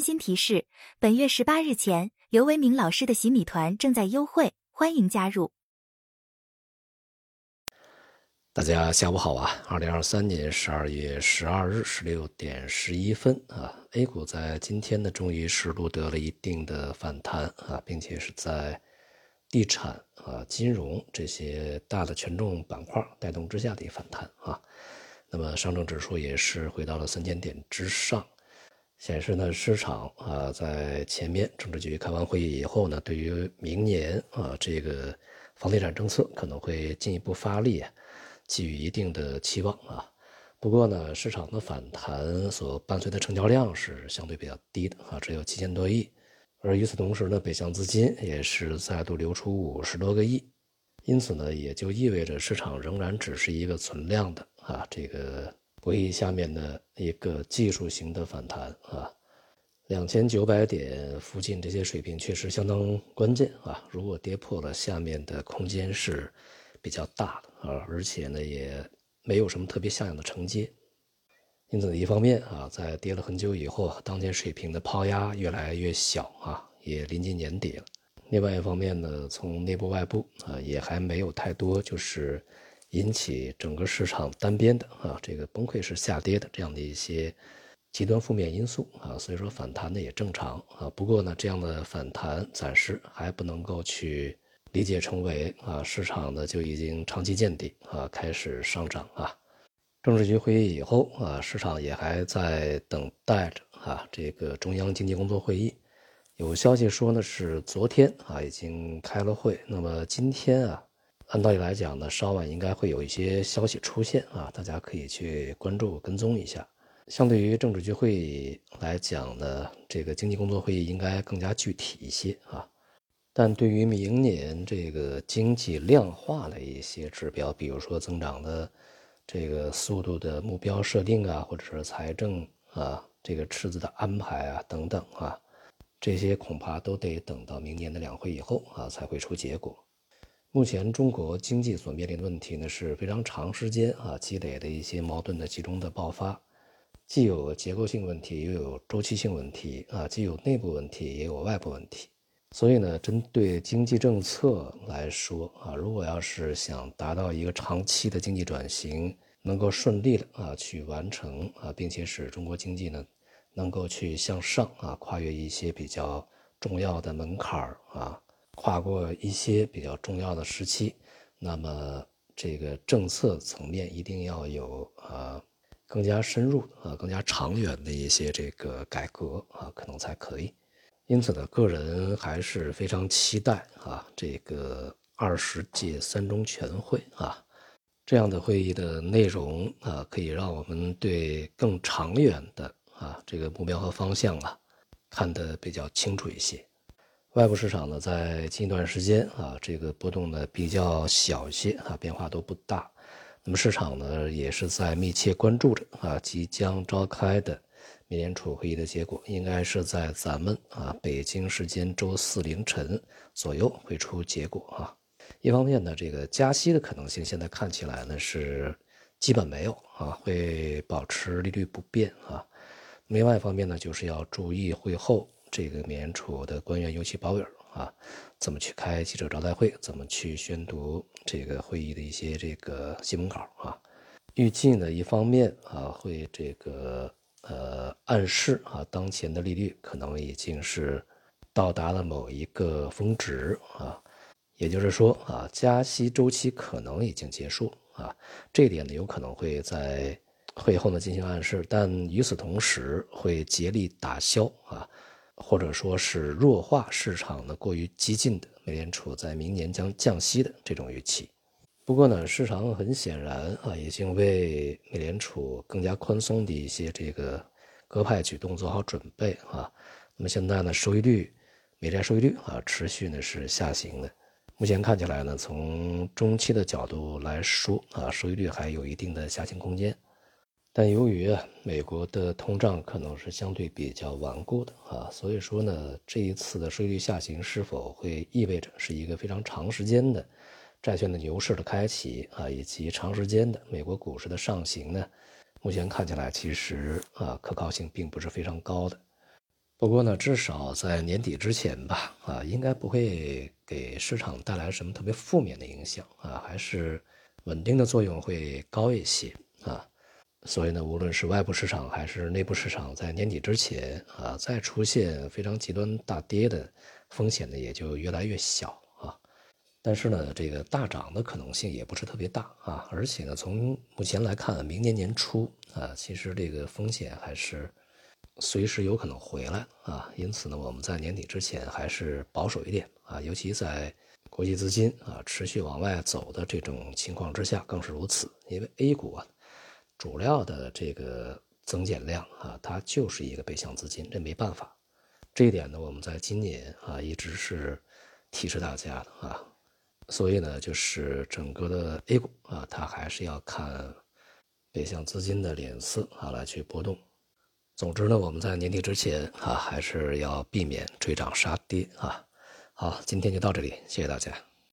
温馨提示：本月十八日前，刘维明老师的洗米团正在优惠，欢迎加入。大家下午好啊！二零二三年十二月十二日十六点十一分啊，A 股在今天呢，终于是录得了一定的反弹啊，并且是在地产啊、金融这些大的权重板块带动之下的一反弹啊。那么上证指数也是回到了三千点之上，显示呢，市场啊在前面政治局开完会议以后呢，对于明年啊这个房地产政策可能会进一步发力。给予一定的期望啊，不过呢，市场的反弹所伴随的成交量是相对比较低的啊，只有七千多亿。而与此同时呢，北向资金也是再度流出五十多个亿，因此呢，也就意味着市场仍然只是一个存量的啊，这个博弈下面的一个技术型的反弹啊，两千九百点附近这些水平确实相当关键啊，如果跌破了，下面的空间是。比较大的啊，而且呢也没有什么特别像样的承接，因此一方面啊，在跌了很久以后，当前水平的抛压越来越小啊，也临近年底了。另外一方面呢，从内部外部啊，也还没有太多就是引起整个市场单边的啊这个崩溃式下跌的这样的一些极端负面因素啊，所以说反弹呢也正常啊。不过呢，这样的反弹暂时还不能够去。理解成为啊，市场呢就已经长期见底啊，开始上涨啊。政治局会议以后啊，市场也还在等待着啊，这个中央经济工作会议。有消息说呢，是昨天啊已经开了会，那么今天啊，按道理来讲呢，稍晚应该会有一些消息出现啊，大家可以去关注跟踪一下。相对于政治局会议来讲呢，这个经济工作会议应该更加具体一些啊。但对于明年这个经济量化的一些指标，比如说增长的这个速度的目标设定啊，或者是财政啊这个赤字的安排啊等等啊，这些恐怕都得等到明年的两会以后啊才会出结果。目前中国经济所面临的问题呢是非常长时间啊积累的一些矛盾的集中的爆发，既有结构性问题，又有周期性问题啊，既有内部问题，也有外部问题。所以呢，针对经济政策来说啊，如果要是想达到一个长期的经济转型，能够顺利的啊去完成啊，并且使中国经济呢能够去向上啊，跨越一些比较重要的门槛儿啊，跨过一些比较重要的时期，那么这个政策层面一定要有啊更加深入啊、更加长远的一些这个改革啊，可能才可以。因此呢，个人还是非常期待啊，这个二十届三中全会啊，这样的会议的内容啊，可以让我们对更长远的啊这个目标和方向啊，看得比较清楚一些。外部市场呢，在近一段时间啊，这个波动呢比较小一些啊，变化都不大。那么市场呢，也是在密切关注着啊，即将召开的。美联储会议的结果应该是在咱们啊北京时间周四凌晨左右会出结果啊。一方面呢，这个加息的可能性现在看起来呢是基本没有啊，会保持利率不变啊。另外一方面呢，就是要注意会后这个美联储的官员，尤其鲍威尔啊，怎么去开记者招待会，怎么去宣读这个会议的一些这个新闻稿啊。预计呢，一方面啊会这个。呃，暗示啊，当前的利率可能已经是到达了某一个峰值啊，也就是说啊，加息周期可能已经结束啊，这点呢有可能会在会后呢进行暗示，但与此同时会竭力打消啊，或者说是弱化市场的过于激进的美联储在明年将降息的这种预期。不过呢，市场很显然啊，已经为美联储更加宽松的一些这个鸽派举动做好准备啊。那么现在呢，收益率、美债收益率啊，持续呢是下行的。目前看起来呢，从中期的角度来说啊，收益率还有一定的下行空间。但由于啊，美国的通胀可能是相对比较顽固的啊，所以说呢，这一次的税率下行是否会意味着是一个非常长时间的？债券的牛市的开启啊，以及长时间的美国股市的上行呢，目前看起来其实啊可靠性并不是非常高的。不过呢，至少在年底之前吧，啊，应该不会给市场带来什么特别负面的影响啊，还是稳定的作用会高一些啊。所以呢，无论是外部市场还是内部市场，在年底之前啊，再出现非常极端大跌的风险呢，也就越来越小啊。但是呢，这个大涨的可能性也不是特别大啊。而且呢，从目前来看，明年年初啊，其实这个风险还是。随时有可能回来啊，因此呢，我们在年底之前还是保守一点啊，尤其在国际资金啊持续往外走的这种情况之下更是如此。因为 A 股啊，主料的这个增减量啊，它就是一个北向资金，这没办法。这一点呢，我们在今年啊一直是提示大家的啊，所以呢，就是整个的 A 股啊，它还是要看北向资金的脸色啊来去波动。总之呢，我们在年底之前啊，还是要避免追涨杀跌啊。好，今天就到这里，谢谢大家。